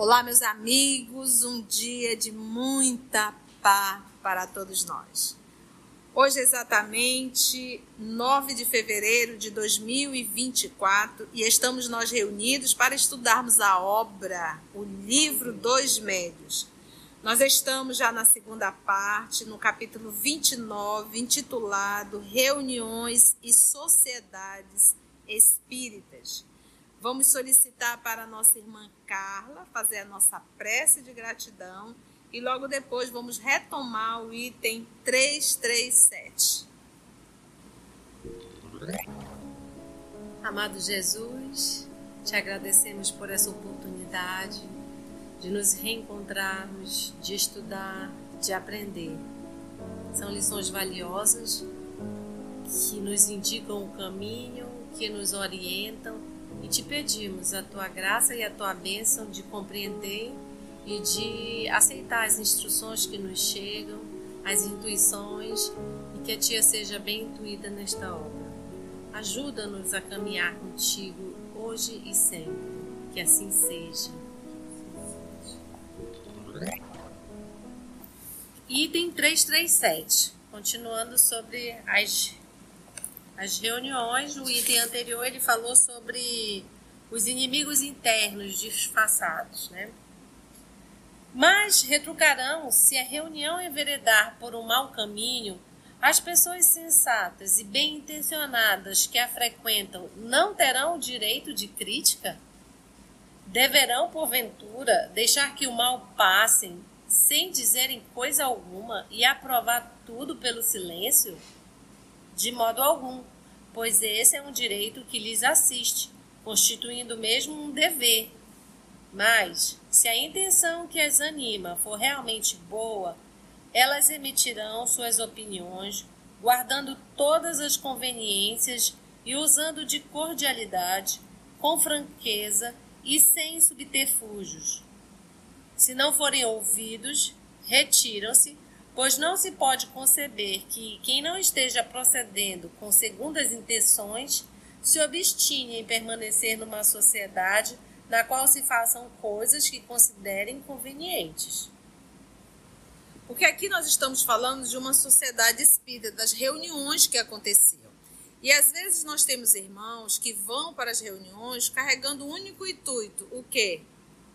Olá, meus amigos, um dia de muita paz para todos nós. Hoje é exatamente 9 de fevereiro de 2024 e estamos nós reunidos para estudarmos a obra, o livro dos médios. Nós estamos já na segunda parte, no capítulo 29, intitulado Reuniões e Sociedades Espíritas. Vamos solicitar para a nossa irmã Carla fazer a nossa prece de gratidão e logo depois vamos retomar o item 337. Amado Jesus, te agradecemos por essa oportunidade de nos reencontrarmos, de estudar, de aprender. São lições valiosas que nos indicam o caminho, que nos orientam e te pedimos a tua graça e a tua bênção de compreender e de aceitar as instruções que nos chegam, as intuições e que a tia seja bem intuída nesta obra. Ajuda-nos a caminhar contigo hoje e sempre. Que assim seja. Item 337. Continuando sobre as as reuniões, o item anterior ele falou sobre os inimigos internos disfarçados, né? Mas retrucarão se a reunião enveredar por um mau caminho, as pessoas sensatas e bem intencionadas que a frequentam não terão o direito de crítica? Deverão, porventura, deixar que o mal passem sem dizerem coisa alguma e aprovar tudo pelo silêncio? De modo algum, pois esse é um direito que lhes assiste, constituindo mesmo um dever. Mas, se a intenção que as anima for realmente boa, elas emitirão suas opiniões, guardando todas as conveniências e usando de cordialidade, com franqueza e sem subterfúgios. Se não forem ouvidos, retiram-se pois não se pode conceber que quem não esteja procedendo com segundas intenções se obstine em permanecer numa sociedade na qual se façam coisas que considerem convenientes. Porque aqui nós estamos falando de uma sociedade espírita, das reuniões que aconteciam. E às vezes nós temos irmãos que vão para as reuniões carregando o único intuito, o quê?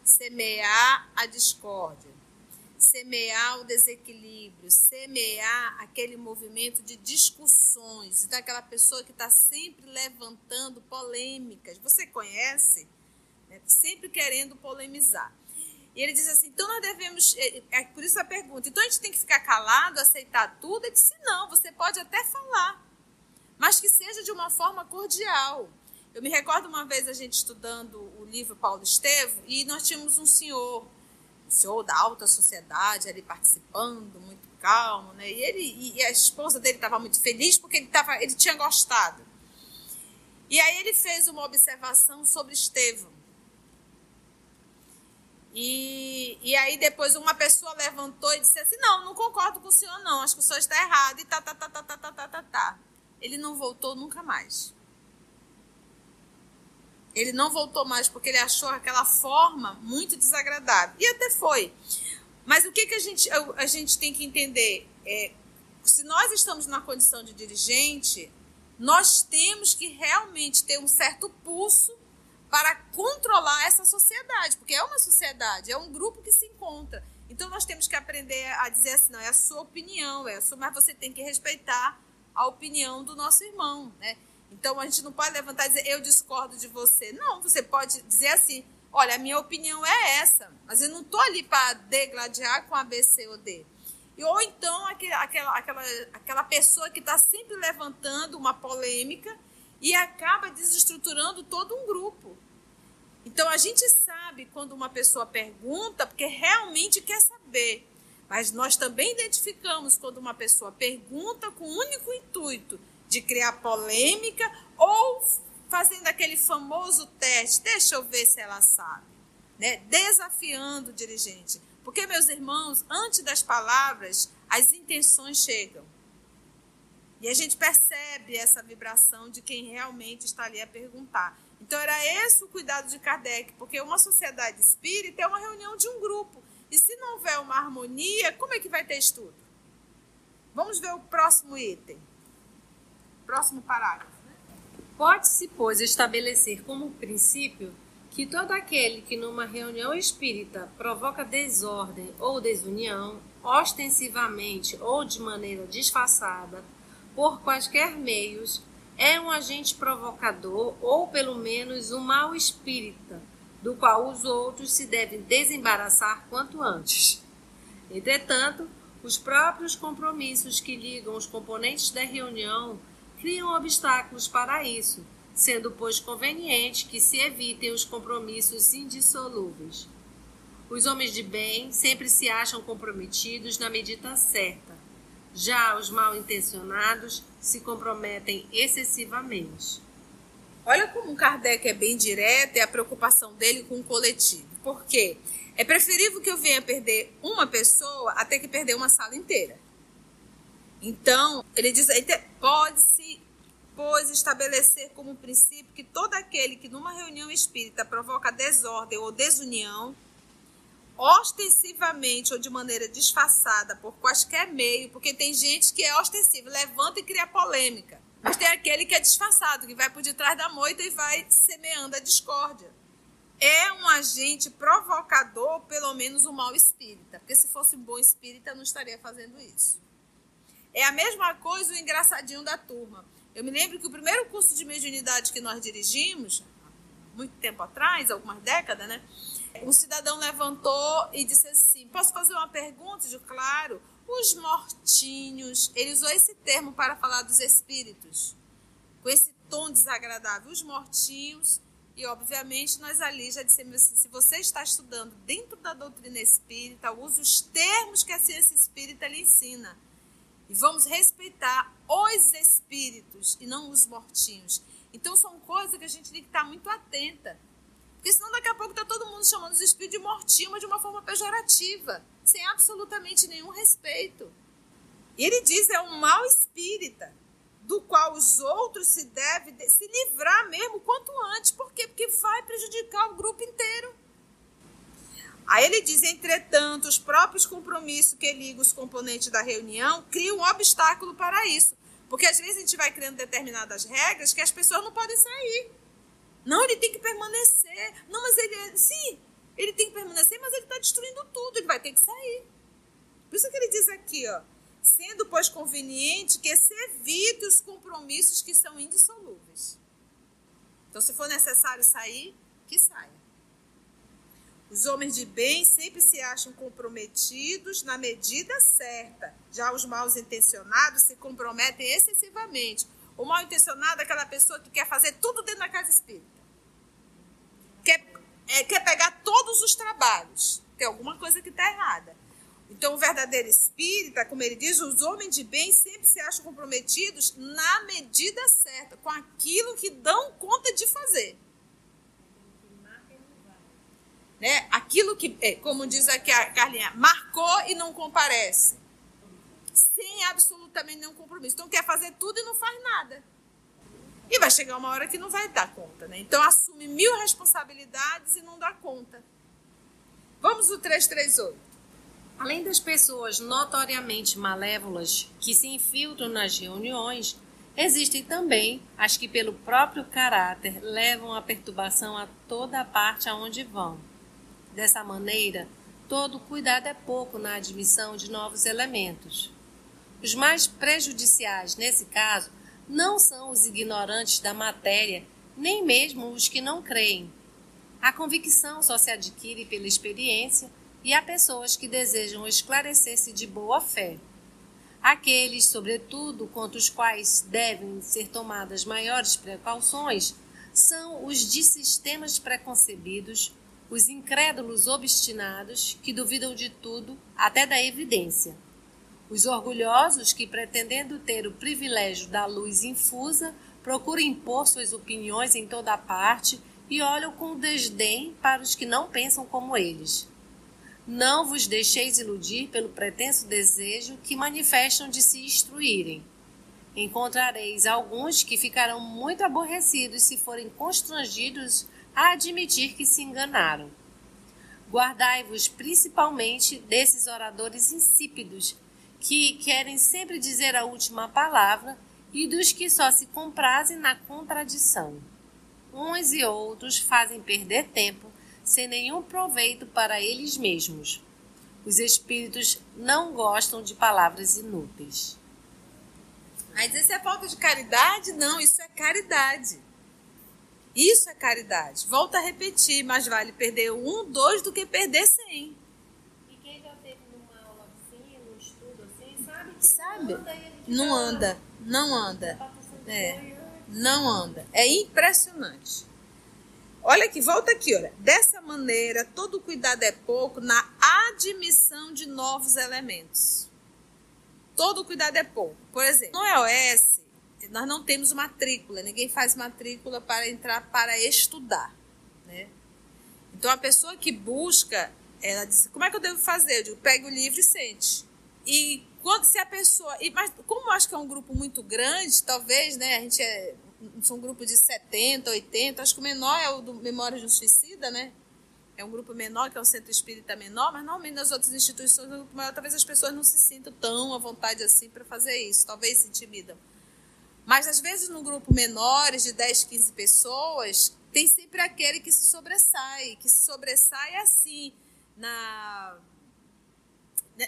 Semear a discórdia semear o desequilíbrio, semear aquele movimento de discussões, então aquela pessoa que está sempre levantando polêmicas. Você conhece? Né? Sempre querendo polemizar. E ele diz assim: então nós devemos. É, é por isso a pergunta. Então a gente tem que ficar calado, aceitar tudo? Ele disse: não, você pode até falar, mas que seja de uma forma cordial. Eu me recordo uma vez a gente estudando o livro Paulo Estevo e nós tínhamos um senhor senhor da alta sociedade ali participando, muito calmo, né? E ele e a esposa dele estava muito feliz porque ele tava, ele tinha gostado. E aí ele fez uma observação sobre Estevão. E, e aí depois uma pessoa levantou e disse assim: "Não, não concordo com o senhor não, acho que o senhor está errado" e tá tá tá tá tá tá tá tá. tá. Ele não voltou nunca mais. Ele não voltou mais porque ele achou aquela forma muito desagradável. E até foi. Mas o que, que a, gente, a gente tem que entender? É, se nós estamos na condição de dirigente, nós temos que realmente ter um certo pulso para controlar essa sociedade, porque é uma sociedade, é um grupo que se encontra. Então nós temos que aprender a dizer assim, não, é a sua opinião, é a sua, mas você tem que respeitar a opinião do nosso irmão, né? Então a gente não pode levantar e dizer eu discordo de você. Não, você pode dizer assim: olha, a minha opinião é essa, mas eu não estou ali para degladiar com A, B, C ou D. E, ou então aquela, aquela, aquela pessoa que está sempre levantando uma polêmica e acaba desestruturando todo um grupo. Então a gente sabe quando uma pessoa pergunta porque realmente quer saber. Mas nós também identificamos quando uma pessoa pergunta com o único intuito de criar polêmica ou fazendo aquele famoso teste, deixa eu ver se ela sabe, né? Desafiando o dirigente. Porque, meus irmãos, antes das palavras, as intenções chegam. E a gente percebe essa vibração de quem realmente está ali a perguntar. Então era esse o cuidado de Kardec, porque uma sociedade espírita é uma reunião de um grupo. E se não houver uma harmonia, como é que vai ter estudo? Vamos ver o próximo item. Próximo parágrafo. Pode-se, pois, estabelecer como princípio que todo aquele que numa reunião espírita provoca desordem ou desunião, ostensivamente ou de maneira disfarçada, por quaisquer meios, é um agente provocador ou pelo menos um mau espírita, do qual os outros se devem desembaraçar quanto antes. Entretanto, os próprios compromissos que ligam os componentes da reunião criam obstáculos para isso, sendo, pois, conveniente que se evitem os compromissos indissolúveis. Os homens de bem sempre se acham comprometidos na medida certa, já os mal intencionados se comprometem excessivamente. Olha como Kardec é bem direto e a preocupação dele com o coletivo. Por quê? É preferível que eu venha perder uma pessoa até que perder uma sala inteira. Então, ele diz, pode-se, pois, estabelecer como princípio que todo aquele que numa reunião espírita provoca desordem ou desunião, ostensivamente ou de maneira disfarçada por quaisquer meio, porque tem gente que é ostensiva, levanta e cria polêmica. Mas tem aquele que é disfarçado, que vai por detrás da moita e vai semeando a discórdia. É um agente provocador, pelo menos um mau espírita. Porque se fosse um bom espírita, não estaria fazendo isso. É a mesma coisa o engraçadinho da turma. Eu me lembro que o primeiro curso de mediunidade que nós dirigimos, muito tempo atrás, algumas décadas, né? Um cidadão levantou e disse assim: Posso fazer uma pergunta? Eu, claro. Os mortinhos, ele usou esse termo para falar dos espíritos, com esse tom desagradável. Os mortinhos, e obviamente nós ali já dissemos assim: se você está estudando dentro da doutrina espírita, use os termos que a ciência espírita lhe ensina. E vamos respeitar os espíritos e não os mortinhos. Então são coisas que a gente tem que estar muito atenta. Porque senão daqui a pouco está todo mundo chamando os espíritos de mortinho, mas de uma forma pejorativa, sem absolutamente nenhum respeito. E ele diz, é um mal espírita, do qual os outros se devem se livrar mesmo quanto antes. Por quê? Porque vai prejudicar o grupo inteiro. Aí ele diz, entretanto, os próprios compromissos que ligam os componentes da reunião criam um obstáculo para isso. Porque às vezes a gente vai criando determinadas regras que as pessoas não podem sair. Não, ele tem que permanecer. Não, mas ele é. Sim, ele tem que permanecer, mas ele está destruindo tudo. Ele vai ter que sair. Por isso que ele diz aqui, ó. Sendo, pois, conveniente que se evite os compromissos que são indissolúveis. Então, se for necessário sair, que saia. Os homens de bem sempre se acham comprometidos na medida certa. Já os mal intencionados se comprometem excessivamente. O mal intencionado é aquela pessoa que quer fazer tudo dentro da casa espírita quer, é, quer pegar todos os trabalhos. Tem alguma coisa que está errada. Então, o verdadeiro espírita, como ele diz, os homens de bem sempre se acham comprometidos na medida certa, com aquilo que dão conta de fazer. Né? Aquilo que, é, como diz aqui a Carlinha, marcou e não comparece. Sem absolutamente nenhum compromisso. Então, quer fazer tudo e não faz nada. E vai chegar uma hora que não vai dar conta, né? Então assume mil responsabilidades e não dá conta. Vamos o 338. Além das pessoas notoriamente malévolas que se infiltram nas reuniões, existem também as que, pelo próprio caráter, levam a perturbação a toda a parte aonde vão. Dessa maneira, todo cuidado é pouco na admissão de novos elementos. Os mais prejudiciais, nesse caso, não são os ignorantes da matéria, nem mesmo os que não creem. A convicção só se adquire pela experiência e há pessoas que desejam esclarecer-se de boa fé. Aqueles, sobretudo, contra os quais devem ser tomadas maiores precauções, são os de sistemas preconcebidos, os incrédulos obstinados que duvidam de tudo, até da evidência. Os orgulhosos que, pretendendo ter o privilégio da luz infusa, procuram impor suas opiniões em toda parte e olham com desdém para os que não pensam como eles. Não vos deixeis iludir pelo pretenso desejo que manifestam de se instruírem. Encontrareis alguns que ficarão muito aborrecidos se forem constrangidos a admitir que se enganaram. Guardai-vos principalmente desses oradores insípidos, que querem sempre dizer a última palavra, e dos que só se comprazem na contradição. Uns e outros fazem perder tempo, sem nenhum proveito para eles mesmos. Os espíritos não gostam de palavras inúteis. Mas isso é falta de caridade? Não, isso é caridade. Isso é caridade. Volto a repetir, mais vale perder um, dois do que perder cem. E quem já teve numa aula assim, num estudo assim, sabe que sabe? não anda. Não anda, não anda. É, não anda. É impressionante. Olha aqui, volta aqui, olha. Dessa maneira, todo cuidado é pouco na admissão de novos elementos. Todo cuidado é pouco. Por exemplo, no EOS, nós não temos matrícula, ninguém faz matrícula para entrar para estudar, né? Então a pessoa que busca, ela diz, como é que eu devo fazer? Eu digo, pegue o livro e sente. E quando se a pessoa, e, mas como eu acho que é um grupo muito grande, talvez, né, a gente é são um grupo de 70, 80, acho que o menor é o do Memória de um Suicida, né? É um grupo menor, que é o Centro Espírita menor, mas normalmente nas outras instituições, um maior, talvez as pessoas não se sintam tão à vontade assim para fazer isso, talvez se intimidam. Mas às vezes no grupo menores, de 10, 15 pessoas, tem sempre aquele que se sobressai, que se sobressai assim, na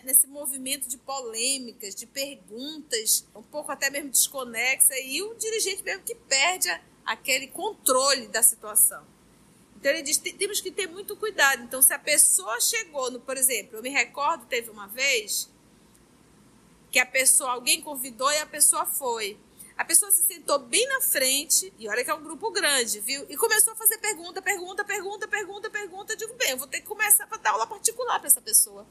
nesse movimento de polêmicas, de perguntas, um pouco até mesmo desconexa, e o dirigente mesmo que perde aquele controle da situação. Então ele diz, temos que ter muito cuidado. Então se a pessoa chegou no, por exemplo, eu me recordo teve uma vez que a pessoa, alguém convidou e a pessoa foi. A pessoa se sentou bem na frente, e olha que é um grupo grande, viu? E começou a fazer pergunta, pergunta, pergunta, pergunta, pergunta. Eu digo, bem, eu vou ter que começar a dar aula particular para essa pessoa.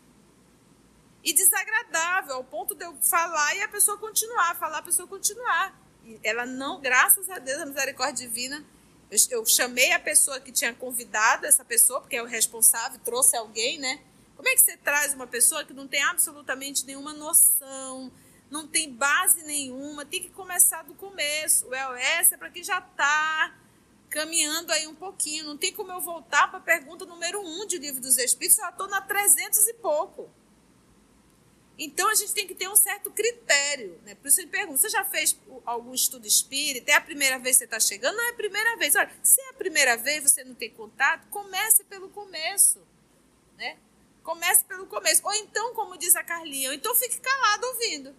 E desagradável, ao ponto de eu falar e a pessoa continuar, falar, a pessoa continuar. E ela não, graças a Deus, a misericórdia divina, eu, eu chamei a pessoa que tinha convidado essa pessoa, porque é o responsável, trouxe alguém, né? Como é que você traz uma pessoa que não tem absolutamente nenhuma noção, não tem base nenhuma, tem que começar do começo. O EOS é para quem já está caminhando aí um pouquinho. Não tem como eu voltar para a pergunta número um de Livro dos Espíritos, já estou na 300 e pouco. Então a gente tem que ter um certo critério. Né? Por isso eu pergunto: você já fez algum estudo espírita? É a primeira vez que você está chegando? Não é a primeira vez. Olha, se é a primeira vez você não tem contato, comece pelo começo. Né? Comece pelo começo. Ou então, como diz a Carlinha, ou então fique calado ouvindo.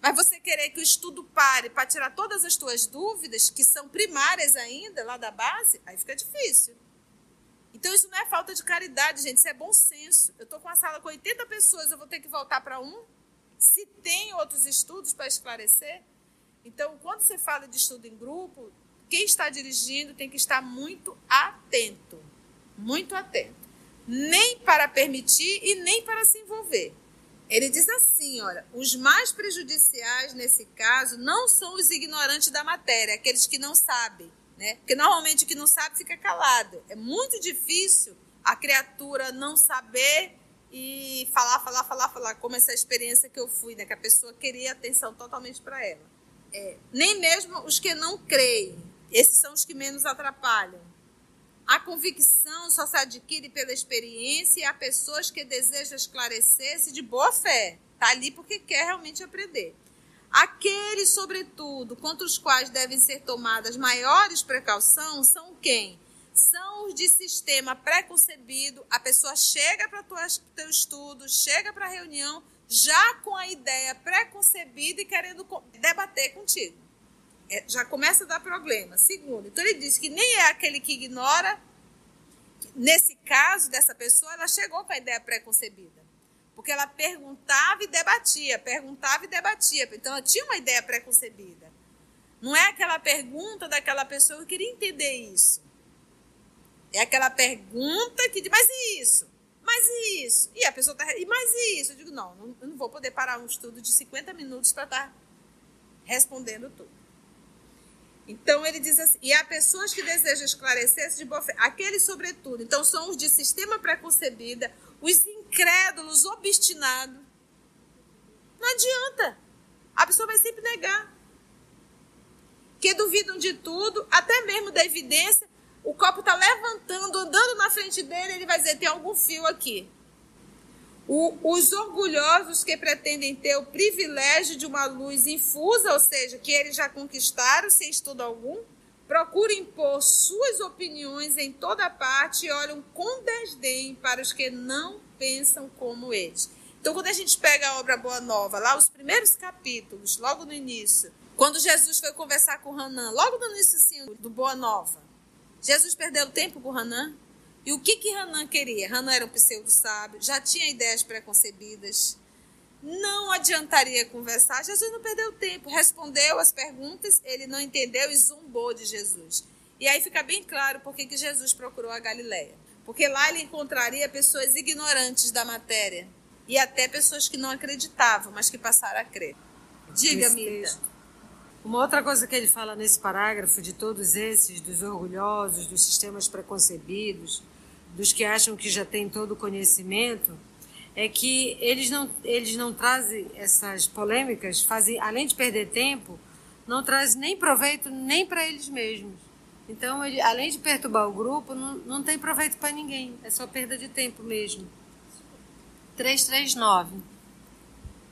Mas você querer que o estudo pare para tirar todas as tuas dúvidas, que são primárias ainda, lá da base, aí fica difícil. Então isso não é falta de caridade, gente, isso é bom senso. Eu estou com uma sala com 80 pessoas, eu vou ter que voltar para um? Se tem outros estudos para esclarecer? Então, quando você fala de estudo em grupo, quem está dirigindo tem que estar muito atento. Muito atento. Nem para permitir e nem para se envolver. Ele diz assim, olha, os mais prejudiciais nesse caso não são os ignorantes da matéria, aqueles que não sabem, né? Porque normalmente o que não sabe fica calado. É muito difícil a criatura não saber e falar, falar, falar, falar, como essa experiência que eu fui, né? Que a pessoa queria atenção totalmente para ela. É, nem mesmo os que não creem, esses são os que menos atrapalham. A convicção só se adquire pela experiência e há pessoas que desejam esclarecer-se de boa fé. Está ali porque quer realmente aprender. Aqueles, sobretudo, contra os quais devem ser tomadas maiores precauções são quem? São os de sistema preconcebido. A pessoa chega para o teu estudo, chega para a reunião, já com a ideia preconcebida e querendo debater contigo é, já começa a dar problema. Segundo, então ele diz que nem é aquele que ignora, nesse caso dessa pessoa, ela chegou com a ideia pré-concebida. Porque ela perguntava e debatia, perguntava e debatia. Então ela tinha uma ideia pré-concebida. Não é aquela pergunta daquela pessoa que queria entender isso. É aquela pergunta que diz, mas e isso? Mas e isso? E a pessoa está. E mais isso? Eu digo, não, não, eu não vou poder parar um estudo de 50 minutos para estar tá respondendo tudo. Então ele diz assim: e há pessoas que desejam esclarecer-se de boa fé, aqueles, sobretudo, então são os de sistema preconcebida, os incrédulos, obstinados. Não adianta. A pessoa vai sempre negar. que duvidam de tudo, até mesmo da evidência. O copo está levantando, andando na frente dele, ele vai dizer: tem algum fio aqui. O, os orgulhosos que pretendem ter o privilégio de uma luz infusa, ou seja, que eles já conquistaram sem estudo algum, procuram impor suas opiniões em toda parte e olham com desdém para os que não pensam como eles. Então, quando a gente pega a obra Boa Nova, lá os primeiros capítulos, logo no início, quando Jesus foi conversar com Hanan, logo no início do Boa Nova, Jesus perdeu tempo com Hanan? E o que que Hanan queria? Hanan era um pseudo sábio, já tinha ideias preconcebidas. Não adiantaria conversar. Jesus não perdeu tempo, respondeu as perguntas, ele não entendeu e zombou de Jesus. E aí fica bem claro por que Jesus procurou a Galileia. Porque lá ele encontraria pessoas ignorantes da matéria e até pessoas que não acreditavam, mas que passaram a crer. Diga, Mita. Uma outra coisa que ele fala nesse parágrafo de todos esses, dos orgulhosos, dos sistemas preconcebidos, dos que acham que já têm todo o conhecimento, é que eles não, eles não trazem essas polêmicas, fazem, além de perder tempo, não trazem nem proveito nem para eles mesmos. Então, ele, além de perturbar o grupo, não, não tem proveito para ninguém, é só perda de tempo mesmo. 339.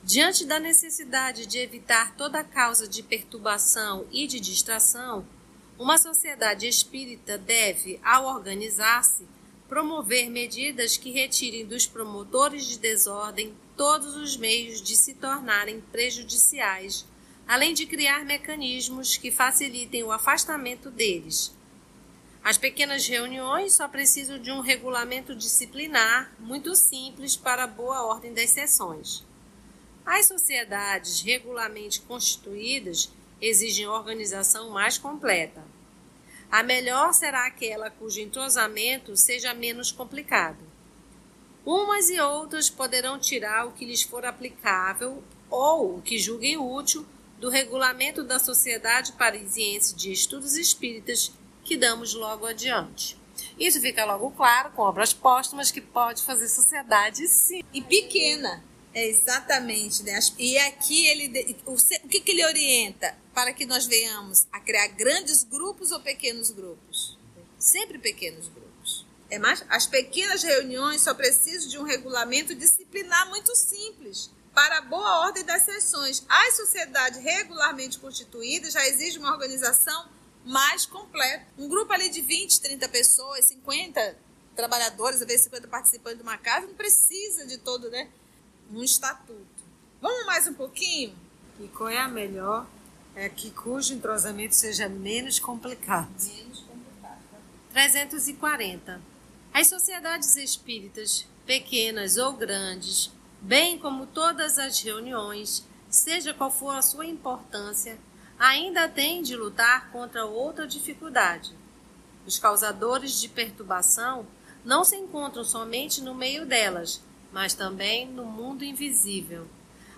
Diante da necessidade de evitar toda causa de perturbação e de distração, uma sociedade espírita deve, ao organizar-se, promover medidas que retirem dos promotores de desordem todos os meios de se tornarem prejudiciais, além de criar mecanismos que facilitem o afastamento deles. As pequenas reuniões só precisam de um regulamento disciplinar muito simples para a boa ordem das sessões. As sociedades regularmente constituídas exigem organização mais completa a melhor será aquela cujo entrosamento seja menos complicado. Umas e outras poderão tirar o que lhes for aplicável ou o que julguem útil do regulamento da Sociedade Parisiense de Estudos Espíritas que damos logo adiante. Isso fica logo claro com obras póstumas que pode fazer sociedade sim. E pequena. É exatamente, né? E aqui ele o, que, que ele orienta para que nós venhamos a criar grandes grupos ou pequenos grupos? Sempre pequenos grupos. É mais, as pequenas reuniões só precisam de um regulamento disciplinar muito simples para a boa ordem das sessões. As sociedades regularmente constituídas já exigem uma organização mais completa. Um grupo ali de 20, 30 pessoas, 50 trabalhadores, às vezes 50 participantes de uma casa, não precisa de todo, né? Um estatuto. Vamos mais um pouquinho? E qual é a melhor? É que cujo entrosamento seja menos complicado. Menos complicado. 340. As sociedades espíritas, pequenas ou grandes, bem como todas as reuniões, seja qual for a sua importância, ainda têm de lutar contra outra dificuldade. Os causadores de perturbação não se encontram somente no meio delas, mas também no mundo invisível.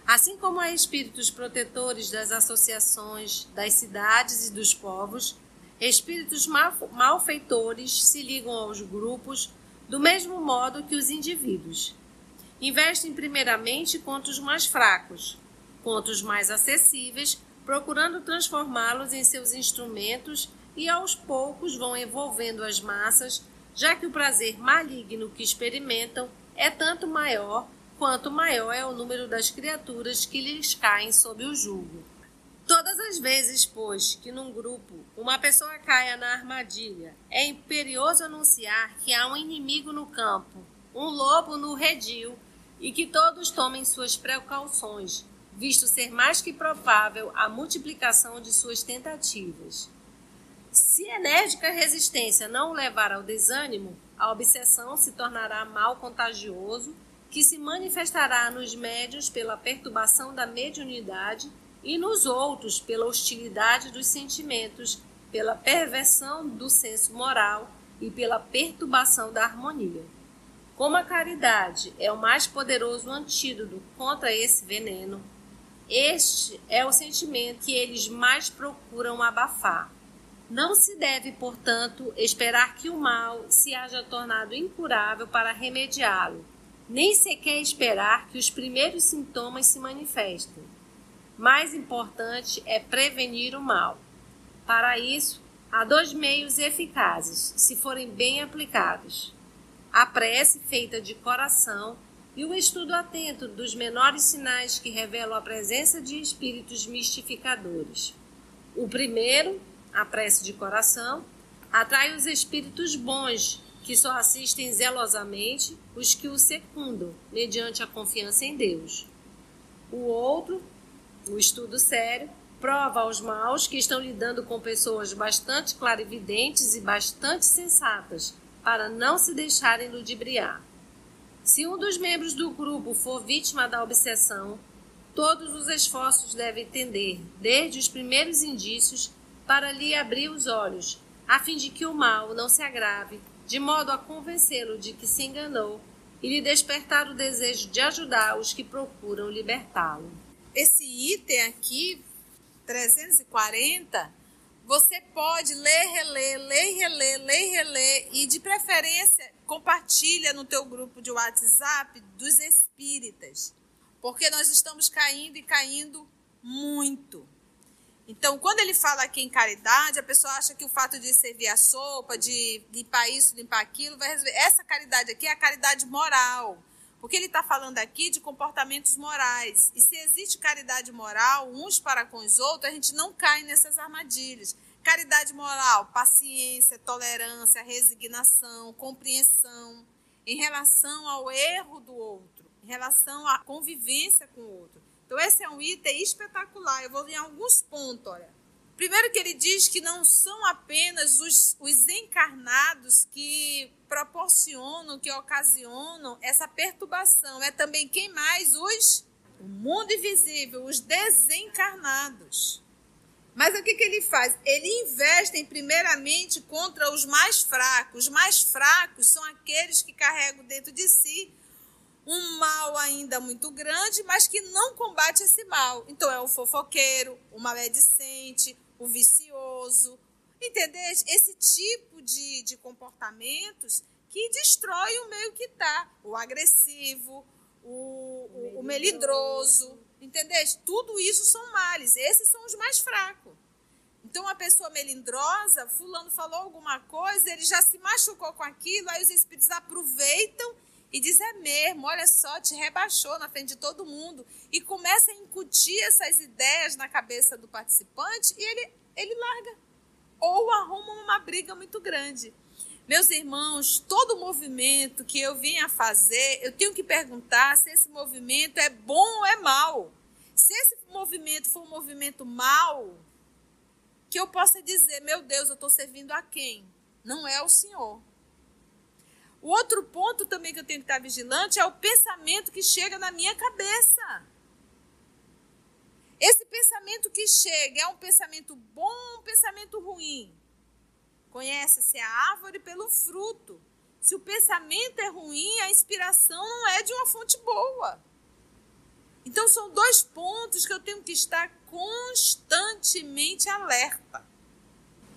Assim como há espíritos protetores das associações, das cidades e dos povos, espíritos malfeitores se ligam aos grupos do mesmo modo que os indivíduos. Investem primeiramente contra os mais fracos, contra os mais acessíveis, procurando transformá-los em seus instrumentos e aos poucos vão envolvendo as massas, já que o prazer maligno que experimentam é tanto maior quanto maior é o número das criaturas que lhes caem sob o jugo. Todas as vezes, pois, que num grupo uma pessoa caia na armadilha, é imperioso anunciar que há um inimigo no campo, um lobo no redil, e que todos tomem suas precauções, visto ser mais que provável a multiplicação de suas tentativas. Se enérgica resistência não o levar ao desânimo, a obsessão se tornará mal contagioso, que se manifestará nos médios pela perturbação da mediunidade e nos outros pela hostilidade dos sentimentos, pela perversão do senso moral e pela perturbação da harmonia. Como a caridade é o mais poderoso antídoto contra esse veneno, este é o sentimento que eles mais procuram abafar. Não se deve, portanto, esperar que o mal se haja tornado incurável para remediá-lo, nem sequer esperar que os primeiros sintomas se manifestem. Mais importante é prevenir o mal. Para isso, há dois meios eficazes, se forem bem aplicados: a prece feita de coração e o estudo atento dos menores sinais que revelam a presença de espíritos mistificadores. O primeiro, a prece de coração, atrai os espíritos bons, que só assistem zelosamente os que o secundam, mediante a confiança em Deus. O outro, o estudo sério, prova aos maus que estão lidando com pessoas bastante clarividentes e bastante sensatas, para não se deixarem ludibriar. Se um dos membros do grupo for vítima da obsessão, todos os esforços devem tender, desde os primeiros indícios, para lhe abrir os olhos, a fim de que o mal não se agrave, de modo a convencê-lo de que se enganou e lhe despertar o desejo de ajudar os que procuram libertá-lo. Esse item aqui, 340, você pode ler, reler, ler, reler, ler, reler e de preferência compartilha no teu grupo de WhatsApp dos espíritas, porque nós estamos caindo e caindo muito. Então, quando ele fala aqui em caridade, a pessoa acha que o fato de servir a sopa, de limpar isso, limpar aquilo, vai resolver. Essa caridade aqui é a caridade moral. Porque ele está falando aqui de comportamentos morais. E se existe caridade moral, uns para com os outros, a gente não cai nessas armadilhas. Caridade moral, paciência, tolerância, resignação, compreensão em relação ao erro do outro, em relação à convivência com o outro. Então, esse é um item espetacular. Eu vou em alguns pontos, olha. Primeiro que ele diz que não são apenas os, os encarnados que proporcionam, que ocasionam essa perturbação. É também quem mais? Os o mundo invisível, os desencarnados. Mas o que, que ele faz? Ele investe primeiramente contra os mais fracos. Os mais fracos são aqueles que carregam dentro de si um mal ainda muito grande, mas que não combate esse mal. Então é o fofoqueiro, o maledicente, o vicioso, entendeu? Esse tipo de, de comportamentos que destrói o meio que está. O agressivo, o, o, melindroso, entendeu? Tudo isso são males. Esses são os mais fracos. Então, uma pessoa melindrosa, fulano falou alguma coisa, ele já se machucou com aquilo, aí os espíritos aproveitam e diz: é mesmo, olha só, te rebaixou na frente de todo mundo. E começa a incutir essas ideias na cabeça do participante e ele, ele larga. Ou arruma uma briga muito grande. Meus irmãos, todo movimento que eu vim a fazer, eu tenho que perguntar se esse movimento é bom ou é mal. Se esse movimento for um movimento mal, que eu possa dizer, meu Deus, eu estou servindo a quem? Não é o Senhor. O outro ponto também que eu tenho que estar vigilante é o pensamento que chega na minha cabeça. Esse pensamento que chega é um pensamento bom ou um pensamento ruim? Conhece-se a árvore pelo fruto. Se o pensamento é ruim, a inspiração não é de uma fonte boa. Então, são dois pontos que eu tenho que estar constantemente alerta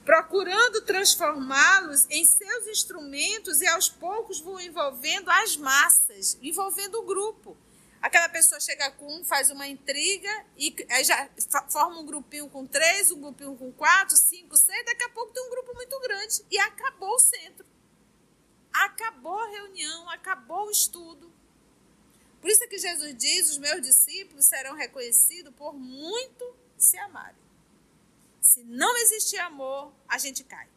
procurando transformá-los em seus instrumentos e aos poucos vão envolvendo as massas, envolvendo o grupo. Aquela pessoa chega com um, faz uma intriga e já forma um grupinho com três, um grupinho com quatro, cinco, seis, daqui a pouco tem um grupo muito grande e acabou o centro. Acabou a reunião, acabou o estudo. Por isso é que Jesus diz: os meus discípulos serão reconhecidos por muito se amarem. Se não existir amor, a gente cai.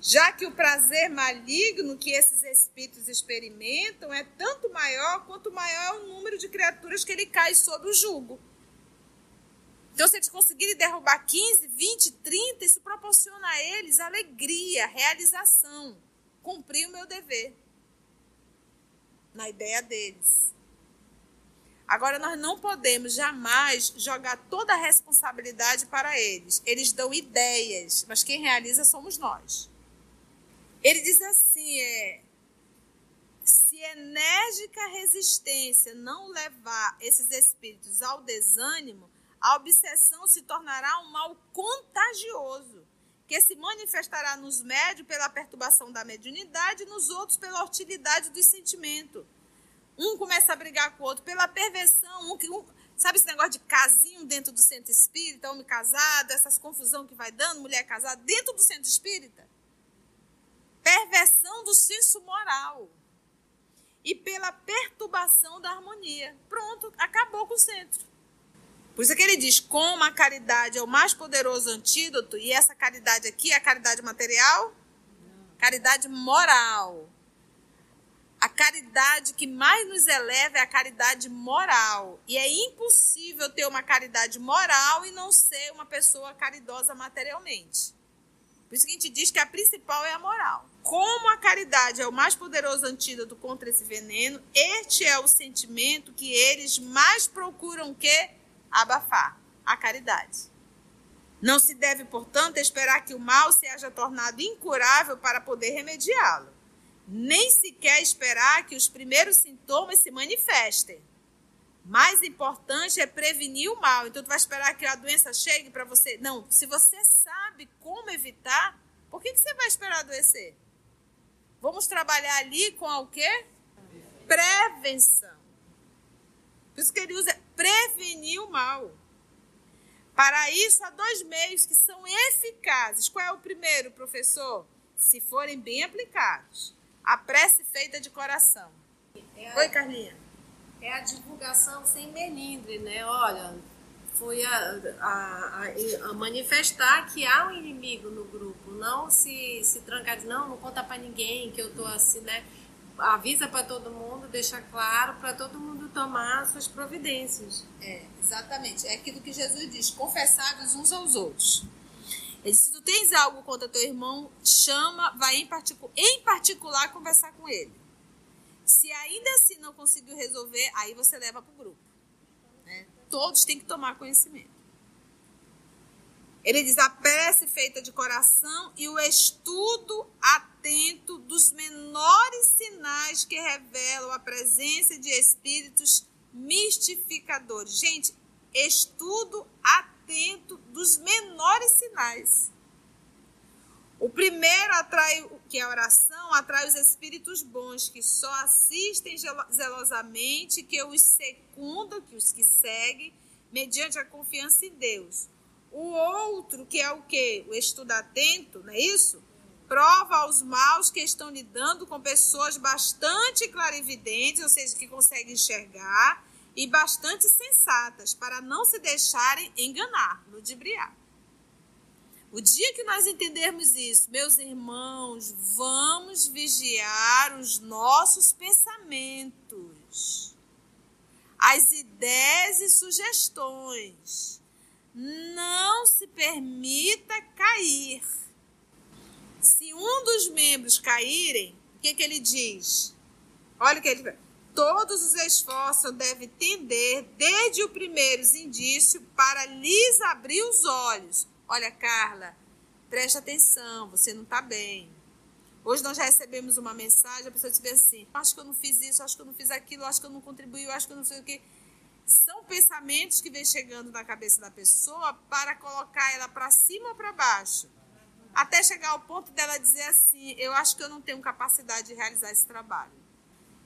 Já que o prazer maligno que esses espíritos experimentam é tanto maior quanto maior é o número de criaturas que ele cai sob o jugo. Então, se eles conseguirem derrubar 15, 20, 30, isso proporciona a eles alegria, realização, cumprir o meu dever. Na ideia deles. Agora, nós não podemos jamais jogar toda a responsabilidade para eles. Eles dão ideias, mas quem realiza somos nós. Ele diz assim: é, se enérgica resistência não levar esses espíritos ao desânimo, a obsessão se tornará um mal contagioso, que se manifestará nos médios pela perturbação da mediunidade e nos outros pela hostilidade do sentimento um começa a brigar com o outro pela perversão. Um, um, Sabe esse negócio de casinho dentro do centro espírita, homem casado, essas confusão que vai dando, mulher casada, dentro do centro espírita? Perversão do senso moral. E pela perturbação da harmonia. Pronto, acabou com o centro. Por isso é que ele diz: como a caridade é o mais poderoso antídoto, e essa caridade aqui é a caridade material? Caridade moral. A caridade que mais nos eleva é a caridade moral. E é impossível ter uma caridade moral e não ser uma pessoa caridosa materialmente. Por isso que a gente diz que a principal é a moral. Como a caridade é o mais poderoso antídoto contra esse veneno, este é o sentimento que eles mais procuram que abafar a caridade. Não se deve, portanto, esperar que o mal se haja tornado incurável para poder remediá-lo nem sequer esperar que os primeiros sintomas se manifestem. Mais importante é prevenir o mal. Então, tu vai esperar que a doença chegue para você? Não. Se você sabe como evitar, por que, que você vai esperar adoecer? Vamos trabalhar ali com o quê? Prevenção. Por isso que ele usa prevenir o mal. Para isso, há dois meios que são eficazes. Qual é o primeiro, professor? Se forem bem aplicados a prece feita de coração. É a, Oi, Carlinha. É a divulgação sem melindre, né? Olha, foi a, a, a, manifestar que há um inimigo no grupo, não se, se trancar de não, não conta para ninguém que eu tô assim, né? Avisa para todo mundo, deixa claro para todo mundo tomar suas providências. É, exatamente. É aquilo que Jesus diz: confessados uns aos outros. Se tu tens algo contra teu irmão, chama, vai em, particu em particular conversar com ele. Se ainda assim não conseguiu resolver, aí você leva para o grupo. Né? Todos têm que tomar conhecimento. Ele diz a prece feita de coração e o estudo atento dos menores sinais que revelam a presença de espíritos mistificadores. Gente, estudo atento atento dos menores sinais. O primeiro atrai, que é a oração, atrai os espíritos bons, que só assistem zelosamente, que os secundam, que os que seguem, mediante a confiança em Deus. O outro, que é o que? O estudo atento, não é isso? Prova aos maus que estão lidando com pessoas bastante clarividentes, ou seja, que conseguem enxergar, e bastante sensatas para não se deixarem enganar, ludibriar. O dia que nós entendermos isso, meus irmãos, vamos vigiar os nossos pensamentos, as ideias e sugestões. Não se permita cair. Se um dos membros caírem, o que, que ele diz? Olha o que ele todos os esforços devem tender, desde o primeiro indício, para lhes abrir os olhos. Olha, Carla, preste atenção, você não está bem. Hoje nós já recebemos uma mensagem, a pessoa diz assim: acho que eu não fiz isso, acho que eu não fiz aquilo, acho que eu não contribuí, acho que eu não sei o quê. São pensamentos que vêm chegando na cabeça da pessoa para colocar ela para cima ou para baixo. Até chegar ao ponto dela dizer assim: eu acho que eu não tenho capacidade de realizar esse trabalho.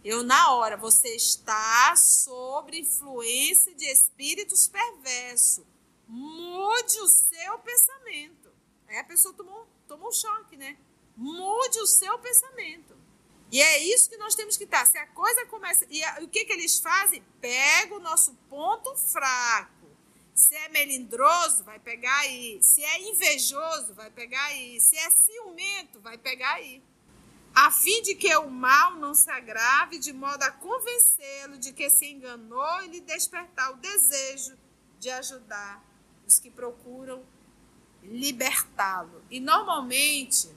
Eu, na hora, você está sob influência de espíritos perversos. Mude o seu pensamento. Aí a pessoa tomou, tomou um choque, né? Mude o seu pensamento. E é isso que nós temos que estar. Se a coisa começa. E a, o que, que eles fazem? Pega o nosso ponto fraco. Se é melindroso, vai pegar aí. Se é invejoso, vai pegar aí. Se é ciumento, vai pegar aí a fim de que o mal não se agrave, de modo a convencê-lo de que se enganou e lhe despertar o desejo de ajudar os que procuram libertá-lo. E normalmente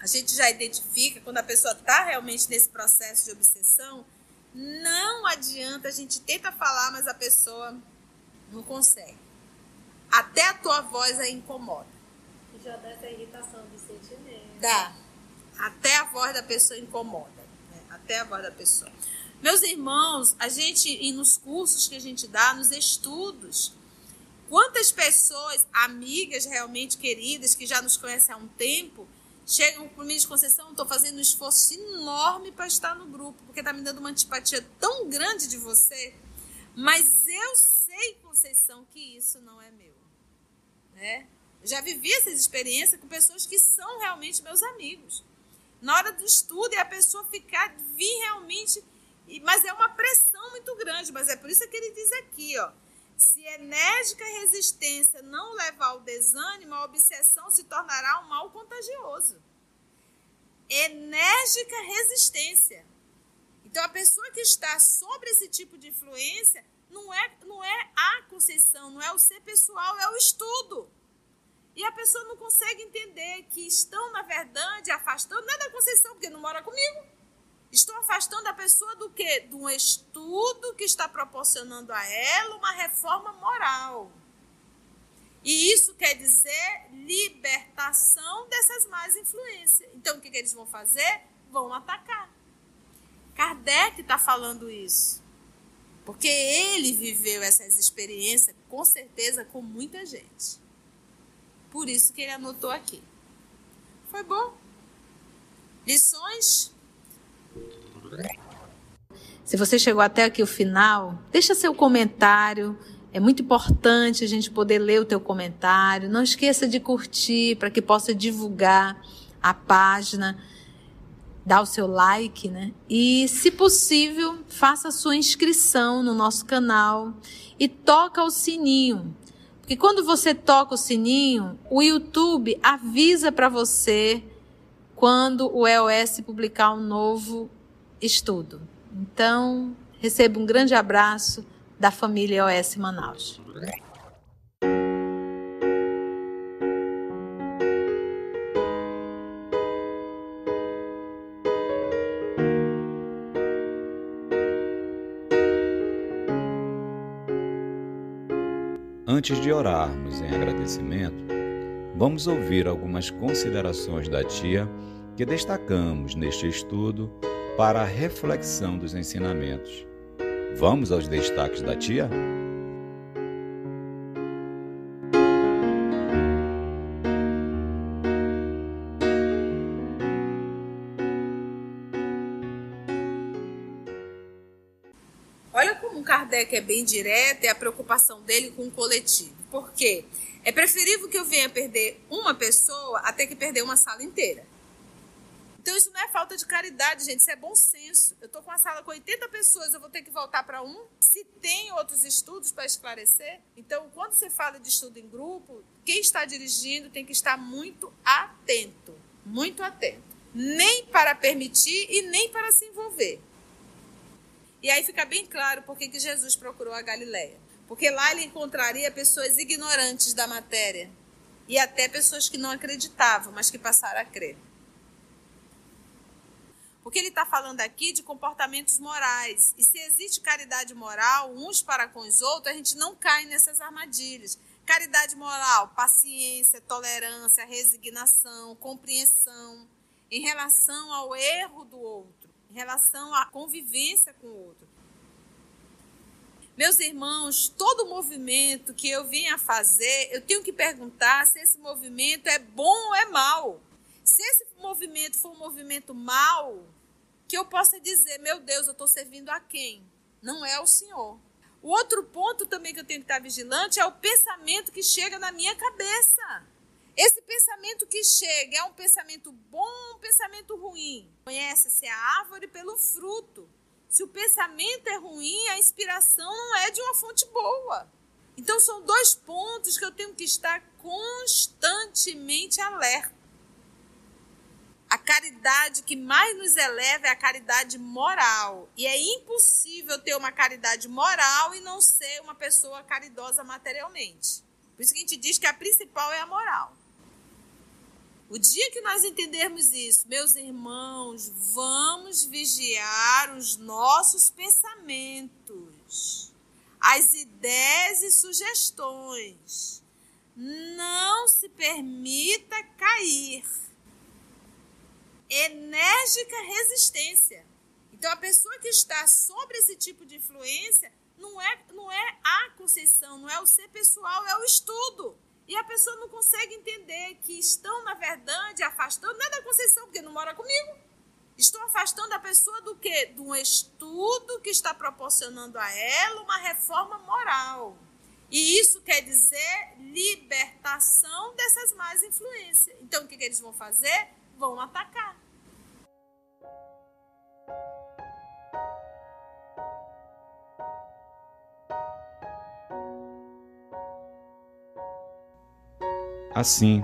a gente já identifica quando a pessoa está realmente nesse processo de obsessão, não adianta, a gente tenta falar, mas a pessoa não consegue. Até a tua voz a incomoda. Já dá essa irritação de sentimento. Dá. Até a voz da pessoa incomoda. Né? Até a voz da pessoa. Meus irmãos, a gente, e nos cursos que a gente dá, nos estudos, quantas pessoas, amigas realmente queridas, que já nos conhecem há um tempo, chegam por mim de Conceição, estou fazendo um esforço enorme para estar no grupo, porque está me dando uma antipatia tão grande de você. Mas eu sei, Conceição, que isso não é meu. Né? Já vivi essas experiências com pessoas que são realmente meus amigos. Na hora do estudo, e a pessoa ficar, vir realmente. Mas é uma pressão muito grande. Mas é por isso que ele diz aqui, ó. Se enérgica resistência não levar ao desânimo, a obsessão se tornará um mal contagioso. Enérgica resistência. Então, a pessoa que está sobre esse tipo de influência não é, não é a conceição, não é o ser pessoal, é o estudo. E a pessoa não consegue entender que estão, na verdade, afastando, não é da conceição, porque não mora comigo. Estou afastando a pessoa do quê? De um estudo que está proporcionando a ela uma reforma moral. E isso quer dizer libertação dessas más influências. Então, o que, que eles vão fazer? Vão atacar. Kardec está falando isso. Porque ele viveu essas experiências, com certeza, com muita gente. Por isso que ele anotou aqui. Foi bom? Lições se você chegou até aqui o final, deixa seu comentário. É muito importante a gente poder ler o teu comentário. Não esqueça de curtir para que possa divulgar a página, dar o seu like, né? E, se possível, faça a sua inscrição no nosso canal e toca o sininho. Porque quando você toca o sininho, o YouTube avisa para você quando o EOS publicar um novo estudo. Então, receba um grande abraço da família OS Manaus. Antes de orarmos em agradecimento, vamos ouvir algumas considerações da tia que destacamos neste estudo para a reflexão dos ensinamentos. Vamos aos destaques da tia? Como Kardec é bem direto e a preocupação dele com o coletivo. Por quê? É preferível que eu venha perder uma pessoa até que perder uma sala inteira. Então isso não é falta de caridade, gente, isso é bom senso. Eu estou com uma sala com 80 pessoas, eu vou ter que voltar para um? Se tem outros estudos para esclarecer? Então, quando você fala de estudo em grupo, quem está dirigindo tem que estar muito atento, muito atento. Nem para permitir e nem para se envolver. E aí fica bem claro por que Jesus procurou a Galileia. Porque lá ele encontraria pessoas ignorantes da matéria e até pessoas que não acreditavam, mas que passaram a crer. Porque ele está falando aqui de comportamentos morais. E se existe caridade moral, uns para com os outros, a gente não cai nessas armadilhas. Caridade moral, paciência, tolerância, resignação, compreensão em relação ao erro do outro, em relação à convivência com o outro. Meus irmãos, todo movimento que eu venha fazer, eu tenho que perguntar se esse movimento é bom ou é mal. Se esse movimento for um movimento mal, que eu possa dizer, meu Deus, eu estou servindo a quem? Não é o Senhor. O outro ponto também que eu tenho que estar vigilante é o pensamento que chega na minha cabeça. Esse pensamento que chega é um pensamento bom um pensamento ruim? Conhece-se a árvore pelo fruto. Se o pensamento é ruim, a inspiração não é de uma fonte boa. Então são dois pontos que eu tenho que estar constantemente alerta. A caridade que mais nos eleva é a caridade moral. E é impossível ter uma caridade moral e não ser uma pessoa caridosa materialmente. Por isso que a gente diz que a principal é a moral. O dia que nós entendermos isso, meus irmãos, vamos vigiar os nossos pensamentos, as ideias e sugestões. Não se permita cair enérgica resistência. Então, a pessoa que está sobre esse tipo de influência não é, não é a conceição, não é o ser pessoal, é o estudo. E a pessoa não consegue entender que estão, na verdade, afastando, não é da conceição, porque não mora comigo. Estou afastando a pessoa do quê? De um estudo que está proporcionando a ela uma reforma moral. E isso quer dizer libertação dessas más influências. Então, o que, que eles vão fazer? Vão atacar. Assim,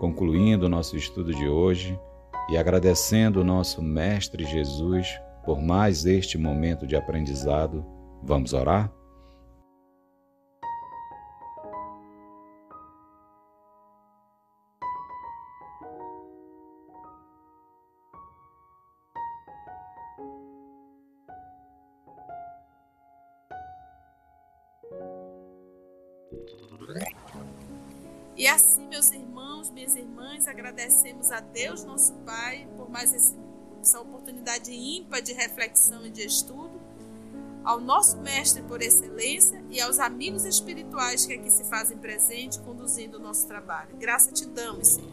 concluindo o nosso estudo de hoje e agradecendo o nosso Mestre Jesus por mais este momento de aprendizado, vamos orar? E assim, meus irmãos, minhas irmãs, agradecemos a Deus, nosso Pai, por mais essa oportunidade ímpar de reflexão e de estudo, ao nosso Mestre por excelência e aos amigos espirituais que aqui se fazem presente, conduzindo o nosso trabalho. Graça te damos, Senhor.